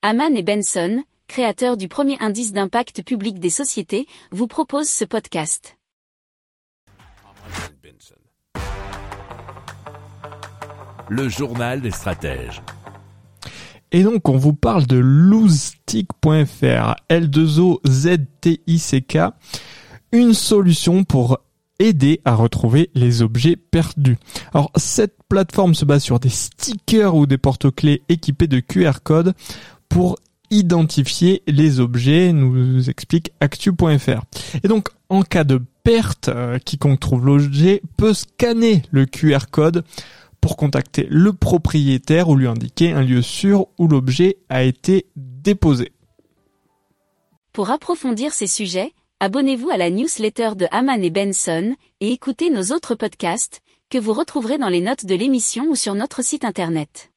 Haman et Benson, créateurs du premier indice d'impact public des sociétés, vous proposent ce podcast. Le journal des stratèges. Et donc, on vous parle de losetick.fr, L2OZTICK, une solution pour aider à retrouver les objets perdus. Alors, cette plateforme se base sur des stickers ou des porte-clés équipés de QR codes pour identifier les objets, nous explique actu.fr. Et donc, en cas de perte, euh, quiconque trouve l'objet peut scanner le QR code pour contacter le propriétaire ou lui indiquer un lieu sûr où l'objet a été déposé. Pour approfondir ces sujets, abonnez-vous à la newsletter de Haman et Benson et écoutez nos autres podcasts que vous retrouverez dans les notes de l'émission ou sur notre site internet.